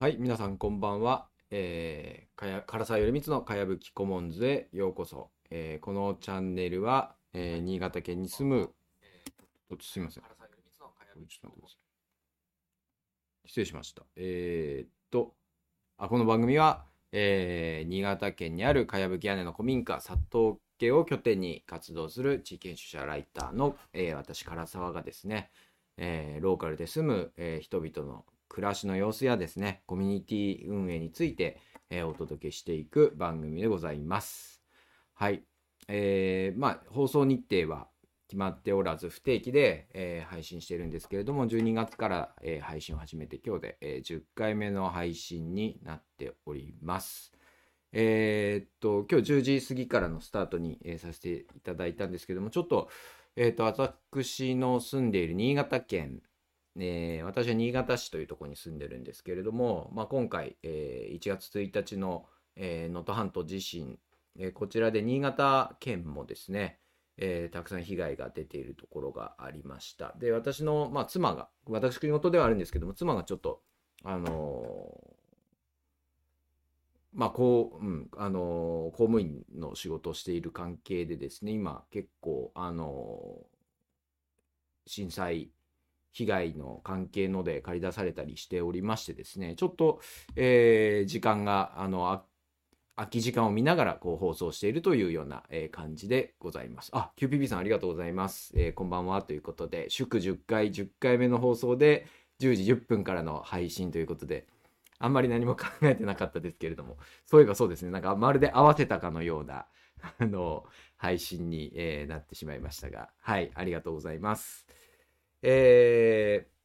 はい、皆さんこんばんは。えー、かや唐沢よりみつのかやぶきコモンズへようこそ。えーこのチャンネルは、えー新潟県に住む、ちょっとすみません。ちょっと待ってください。失礼しました。えーっと、あ、この番組は、えー新潟県にあるかやぶき屋根の古民家、佐藤家を拠点に活動する地域研修者ライターの、えー私、唐沢がですね、えーローカルで住む、えー人々の暮らしの様子やですね、コミュニティ運営について、えーお届けしていく番組でございます。はい。えーまあ、放送日程は決まっておらず、不定期で、えー配信してるんですけれども、12月から、えー配信を始めて今日で、え10回目の配信になっております。えーっと、今日10時過ぎからのスタートに、えさせていただいたんですけども、ちょっと、えっと、私の住んでいる新潟県、えー私は新潟市というところに住んでるんですけれども、まあ、今回、えー1月1日のえー能登、半島地震、えーこちらで新潟県もですね、えーたくさん被害が出ているところがありました。で、私の、まあ、妻が、私事ではあるんですけども、妻がちょっと、あのまあ、こう、うん、あの公務員の仕事をしている関係でですね、今結構、あの震災被害の関係ので借り出されたりしておりましてですね、ちょっと、えー時間が、あの、あ空き時間を見ながらこう放送しているというような、えー感じでございます。あ、QPP さんありがとうございます。えーこんばんはということで、祝10回、10回目の放送で10時10分からの配信ということで、あんまり何も考えてなかったですけれども、そういえばそうですね、なんかまるで合わせたかのような、あの、配信に、えーなってしまいましたが、はい、ありがとうございます。えー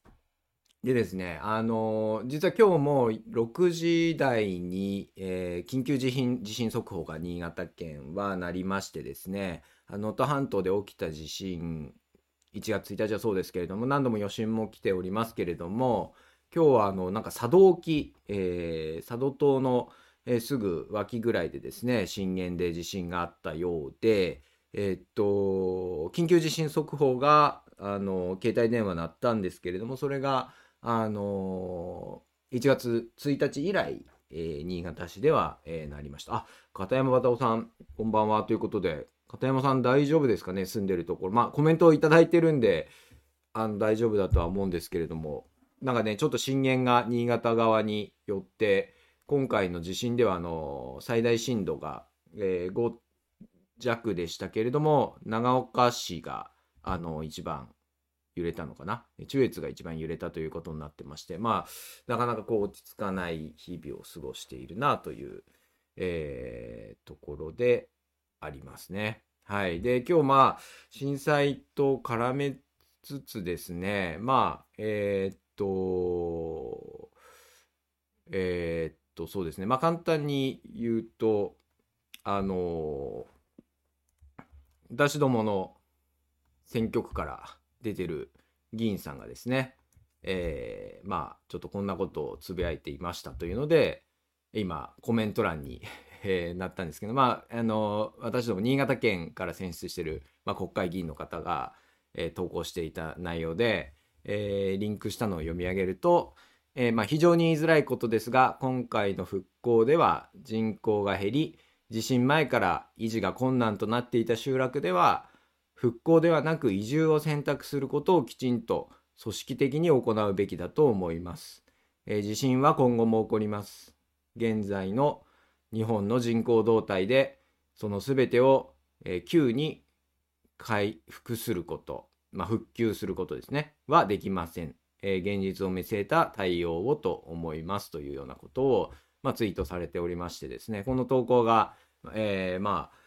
でですね、あの実は今日も6時台に、えー緊急地震地震速報が新潟県はなりましてですね、能登半島で起きた地震、1月1日はそうですけれども、何度も余震も来ておりますけれども、今日はあのなんか佐渡沖、えー佐渡島の、えーすぐ脇ぐらいでですね、震源で地震があったようで、えーっと、緊急地震速報が、あの、携帯電話鳴ったんですけれども、それが、あの1月1日以来、えー新潟市では、えーなりました。あ、片山綿夫さん、こんばんはということで、片山さん大丈夫ですかね、住んでるところ。まあ、コメントをいいてるんで、あの、大丈夫だとは思うんですけれども、なんかね、ちょっと震源が新潟側によって、今回の地震では、あの、最大震度が、えー5弱でしたけれども、長岡市が、あの、一番揺れたのかな？中越が一番揺れたということになってまして、まあ、なかなかこう落ち着かない日々を過ごしているなという、えーところでありますね。はい。で、今日まあ、震災と絡めつつですね、まあ、えーっと、えーっと、そうですね。まあ、簡単に言うと、あの、私どもの選挙区から出てる議員さんがですね、えーまあ、ちょっとこんなことをつぶやいていましたというので、今、コメント欄に、えーなったんですけど、まあ、あの、私ども新潟県から選出してる、まあ、国会議員の方が、えー投稿していた内容で、えーリンクしたのを読み上げると、えーまあ、非常に言いづらいことですが、今回の復興では人口が減り、地震前から維持が困難となっていた集落では、復興ではなく移住を選択することをきちんと組織的に行うべきだと思います。えー地震は今後も起こります。現在の日本の人口動態で、そのすべてを、えー急に回復すること、まあ、復旧することですね、はできません。えー現実を見据えた対応をと思いますというようなことを、まあ、ツイートされておりましてですね、この投稿が、えーまあ、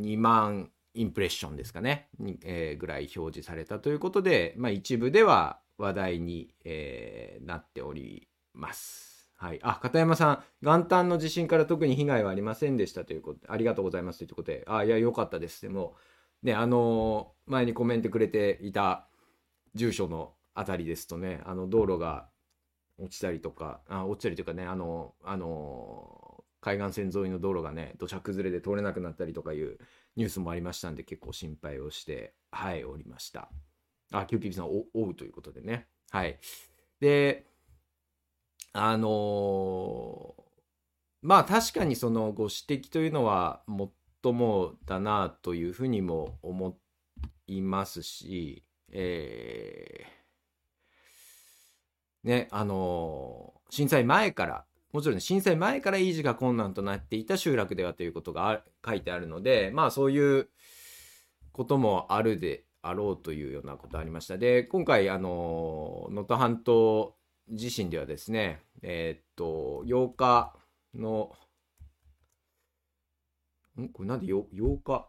2万インプレッションですかね、えーぐらい表示されたということで、まあ、一部では話題に、えーなっております。はい。あ、片山さん、元旦の地震から特に被害はありませんでしたということで、ありがとうございますということで、あ、いや、よかったです。でも、ね、あのー前にコメントくれていた住所のあたりですとね、あの、道路が落ちたりとか、あ落ちたりというかね、あの、あの、海岸線沿いの道路がね、土砂崩れで通れなくなったりとかいうニュースもありましたんで、結構心配をして、はい、おりました。あ、キューピーさん、お、おうということでね。はい。で、あのーまあ確かにそのご指摘というのはもっともだなというふうにも思いますし、えーね、あのー震災前から、もちろん震災前から維持が困難となっていた集落ではということが書いてあるので、まあそういうこともあるであろうというようなことありました。で、今回、あの能登半島地震ではですね、えーっと、8日の、ん？これなんでよ8日？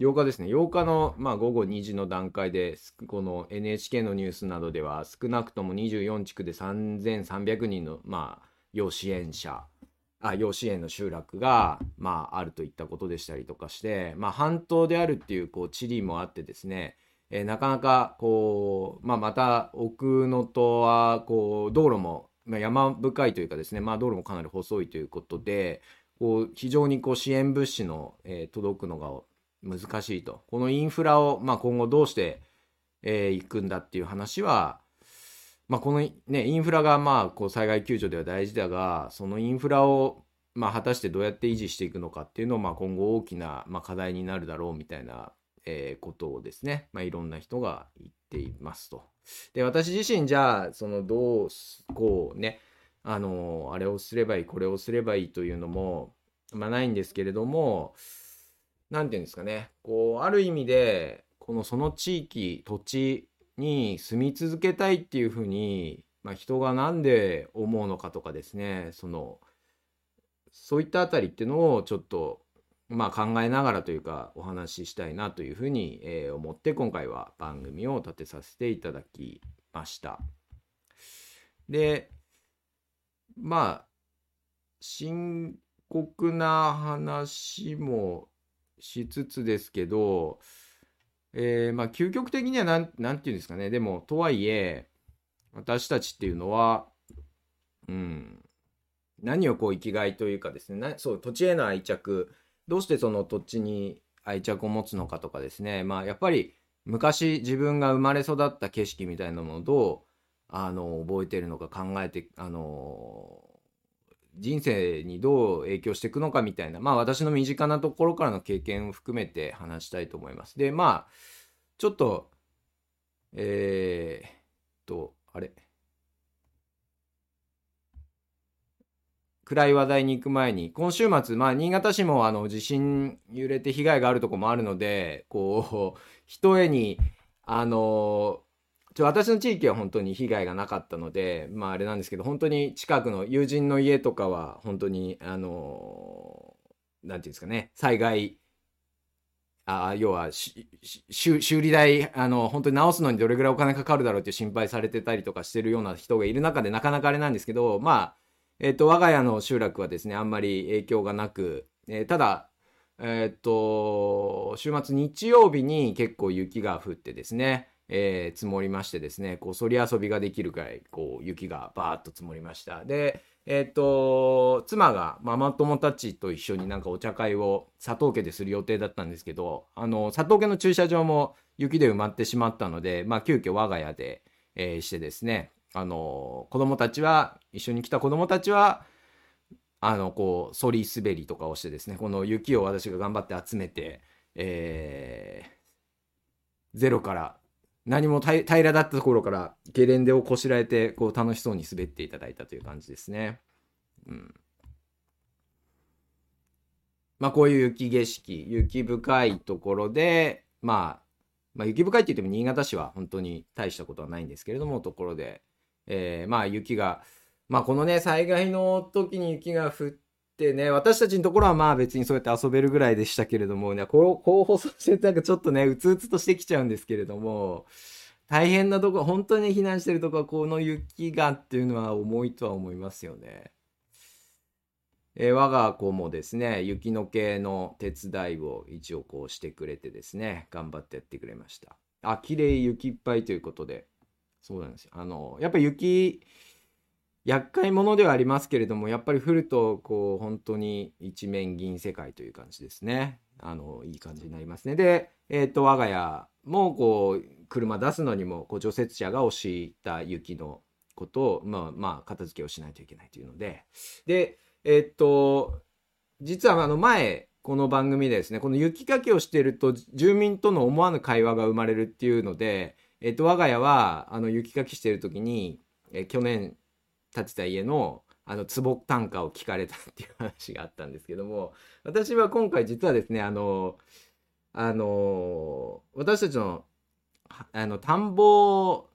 ?8 日ですね。8日の、まあ、午後2時の段階で、この NHK のニュースなどでは、少なくとも24地区で3300人の、まあ、要支援者、あ、要支援の集落が、まあ、あるといったことでしたりとかして、まあ、半島であるっていう、こう、地理もあってですね、えーなかなか、こう、まあ、また、奥能登は、こう、道路も、まあ、山深いというかですね、まあ、道路もかなり細いということで、こう、非常にこう、支援物資の、えー届くのが難しいと。このインフラを、まあ、今後どうして、えーいくんだっていう話は、まあ、このね、インフラがまあ、こう、災害救助では大事だが、そのインフラを、まあ、果たしてどうやって維持していくのかっていうのを、まあ、今後大きな、まあ、課題になるだろうみたいな、えーことをですね、まあ、いろんな人が言っていますと。で、私自身じゃあ、その、どう、こうね、あの、あれをすればいい、これをすればいいというのも、まあ、ないんですけれども、なんていうんですかね、こう、ある意味で、このその地域、土地に住み続けたいっていうふうに、まあ、人がなんで思うのかとかですね、その、そういったあたりっていうのをちょっと、まあ、考えながらというか、お話ししたいなというふうに、えー思って、今回は番組を立てさせていただきました。で、まあ、深刻な話もしつつですけど、えーまあ、究極的にはなん、なんていうんですかね。でも、とはいえ、私たちっていうのは、うん、何をこう生きがいというかですね、なそう、土地への愛着、どうしてその土地に愛着を持つのかとかですね、まあ、やっぱり昔自分が生まれ育った景色みたいなものをどう、あの、覚えてるのか考えて、あの、人生にどう影響していくのかみたいな、まあ私の身近なところからの経験を含めて話したいと思います。で、まあ、ちょっと、えーっと、あれ？暗い話題に行く前に、今週末、まあ、新潟市もあの地震揺れて被害があるとこもあるので、こう、ひとえに、あの、ちょ私の地域は本当に被害がなかったので、まああれなんですけど、本当に近くの友人の家とかは、本当に、あの、なんていうんですかね、災害、あ要は修理代あの本当に直すのにどれぐらいお金かかるだろうって心配されてたりとかしてるような人がいる中でなかなかあれなんですけどまあえっ、と我が家の集落はですねあんまり影響がなく、えーただえっ、と週末日曜日に結構雪が降ってですねえー積もりましてですねこうそり遊びができるくらいこう雪がバーッと積もりました。でえっ、と妻がママ友たちと一緒になんかお茶会を佐藤家でする予定だったんですけどあの佐藤家の駐車場も雪で埋まってしまったのでまあ急遽我が家で、えーしてですねあの子供たちは一緒に来た子供たちはあのこうそり滑りとかをしてですねこの雪を私が頑張って集めて、えーゼロから何も平らだったところからゲレンデをこしらえてこう楽しそうに滑っていただいたという感じですね。うん、まあこういう雪景色雪深いところで、まあ、まあ雪深いって言っても新潟市は本当に大したことはないんですけれどもところで、えーまあ雪がまあこのね災害の時に雪が降ってね私たちのところはまあ別にそうやって遊べるぐらいでしたけれどもねこうこう放送してなんかちょっとねうつうつとしてきちゃうんですけれども大変なとこ本当に避難してるとこはこの雪がっていうのは重いとは思いますよね。えー我が子もですね雪の系の手伝いを一応こうしてくれてですね頑張ってやってくれました。あ綺麗雪いっぱいということでそうなんですよ。あのやっぱ雪厄介者ではありますけれどもやっぱり降るとこう本当に一面銀世界という感じですね。あのいい感じになりますね。でえっ、と我が家もこう車出すのにもこう除雪車が押した雪のことを、まあ、まあ、片付けをしないといけないというので、で、えっと、実はあの前、この番組でですね、この雪かきをしていると、住民との思わぬ会話が生まれるっていうので、えっと、我が家は、あの、雪かきしている時に、え去年建てた家の、あの、壺単価を聞かれたっていう話があったんですけども、私は今回実はですね、あの、あの、私たちの、あの、田んぼ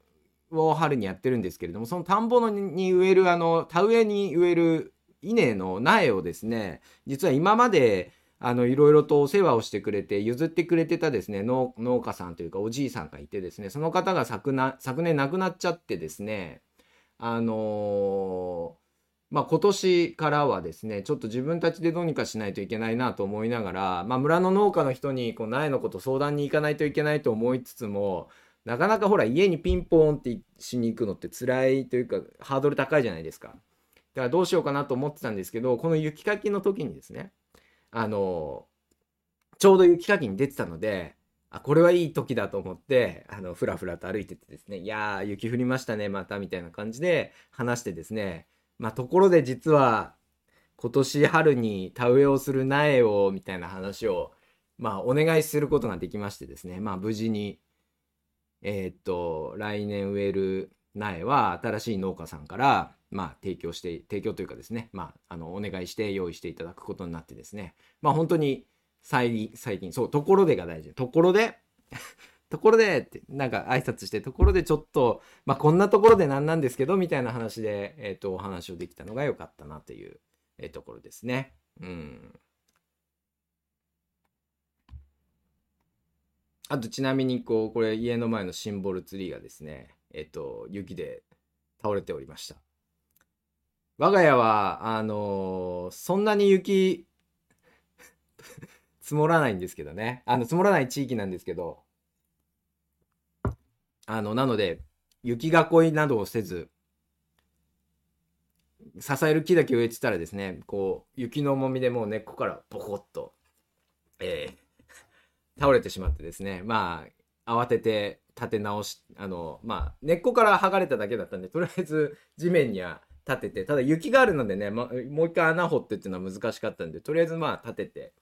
を春にやってるんですけれども、その田んぼのに植える、あの、田植えに植える稲の苗をですね、実は今まで、あの、いろいろとお世話をしてくれて、譲ってくれてたですね、農家さんというかおじいさんがいてですね、その方が昨な昨年亡くなっちゃってですね、あの、まあ、今年からはですね、ちょっと自分たちでどうにかしないといけないなと思いながら、まあ、村の農家の人にこう苗のこと相談に行かないといけないと思いつつも、なかなかほら家にピンポーンってしに行くのって辛いというかハードル高いじゃないですか。だからどうしようかなと思ってたんですけど、この雪かきの時にですね、あの、ちょうど雪かきに出てたので、あ、これはいい時だと思って、あの、ふらふらと歩いててですね、いやー、雪降りましたね、また、みたいな感じで話してですね、まあ、ところで実は、今年春に田植えをする苗を、みたいな話を、まあ、お願いすることができましてですね、まあ、無事に、えー、っと、来年植える苗は、新しい農家さんから、まあ、提供して、提供というかですね、まあ、あの、お願いして用意していただくことになってですね、まあ、本当に最近、そう、ところでが大事。ところで ところでって、なんか挨拶して、ところでちょっと、まあ、こんなところでなんなんですけど、みたいな話で、えっ、ー、と、お話をできたのが良かったなという、えー、ところですね。うん。あと、ちなみに、こう、これ、家の前のシンボルツリーがですね、えっ、ー、と、雪で倒れておりました。我が家は、あの、そんなに雪積もらないんですけどね。あの、積もらない地域なんですけど、あの、なので、雪囲いなどをせず、支える木だけ植えてたらですね、こう、雪の重みでもう根っこからボコッと、えー、倒れてしまってですね、まあ、慌てて立て直し、あの、まあ、根っこから剥がれただけだったんで、とりあえず地面には立てて、ただ雪があるのでね、ま、もう一回穴掘ってっていうのは難しかったんで、とりあえずまあ立てて、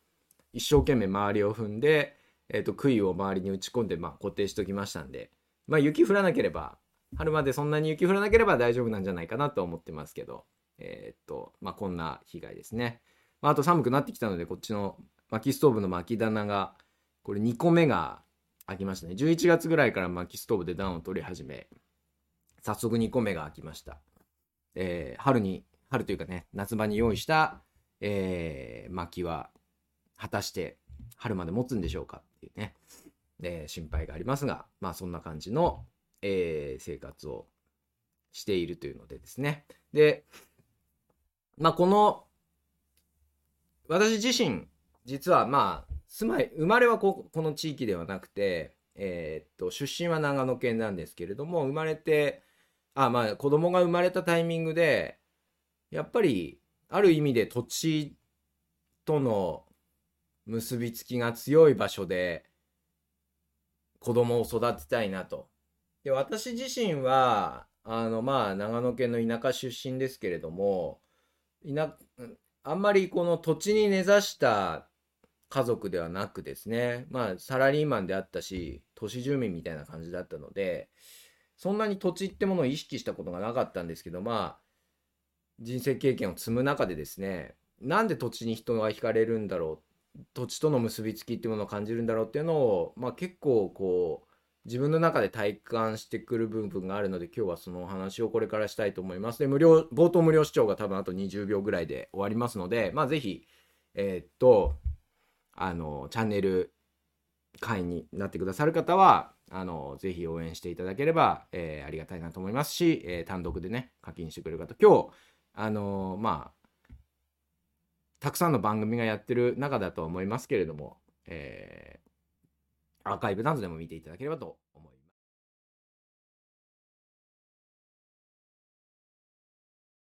一生懸命周りを踏んで、えっ、ー、と、杭を周りに打ち込んで、まあ固定しときましたんで、まあ雪降らなければ、春までそんなに雪降らなければ大丈夫なんじゃないかなと思ってますけど、えっ、と、まあこんな被害ですね。まあ、あと寒くなってきたので、こっちの薪ストーブの薪棚が、これ2個目が開きましたね。11月ぐらいから薪ストーブで暖を取り始め、早速2個目が開きました。えー、春に、春というかね、夏場に用意した、えー、薪は、果たして春まで持つんでしょうかっていうね、えー、心配がありますが、まあそんな感じの、えー、生活をしているというのでですね。で、まあこの、私自身、実はまあ、住まい、生まれはここの地域ではなくて、えー、っと、出身は長野県なんですけれども、生まれて、あ、まあ子供が生まれたタイミングで、やっぱり、ある意味で土地との結びつきが強い場所で子供を育てたいなと。で、私自身は、あの、まあ、長野県の田舎出身ですけれども、田、あんまりこの土地に根ざした家族ではなくですね、まあ、サラリーマンであったし、都市住民みたいな感じだったので、そんなに土地ってものを意識したことがなかったんですけど、まあ、人生経験を積む中でですね、なんで土地に人が惹かれるんだろうっ、土地との結びつきっていうものを感じるんだろうっていうのを、まあ結構こう、自分の中で体感してくる部分があるので、今日はそのお話をこれからしたいと思います。で、無料、冒頭無料視聴が多分あと20秒ぐらいで終わりますので、まあぜひ、えー、っと、あの、チャンネル会員になってくださる方は、あの、ぜひ応援していただければ、えー、ありがたいなと思いますし、えー、単独でね、課金してくれる方、今日、あの、まあ、たくさんの番組がやってる中だと思いますけれども、えー、アーカイブなどでも見ていただければと思います。